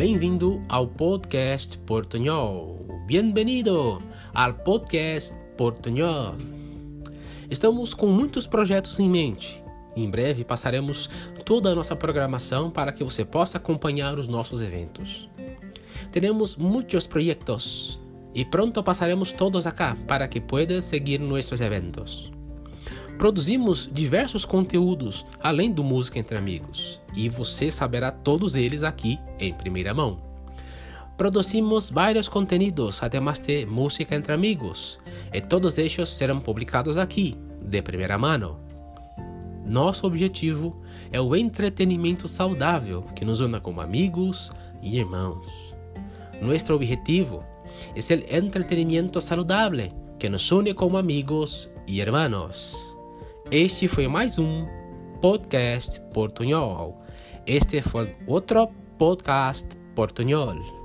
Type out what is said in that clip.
Bem-vindo ao podcast Portunhol. Bem-vindo ao podcast Portunhol. Estamos com muitos projetos em mente. Em breve passaremos toda a nossa programação para que você possa acompanhar os nossos eventos. Teremos muitos projetos e pronto passaremos todos acá para que puedas seguir nossos eventos. Produzimos diversos conteúdos além do Música Entre Amigos e você saberá todos eles aqui em primeira mão. Produzimos vários conteúdos, además de Música Entre Amigos, e todos eles serão publicados aqui, de primeira mão. Nosso objetivo é o entretenimento saudável que nos una como amigos e irmãos. Nosso objetivo é o entretenimento saudável que nos une como amigos e irmãos. Este foi mais um podcast portunhol. Este foi outro podcast portunhol.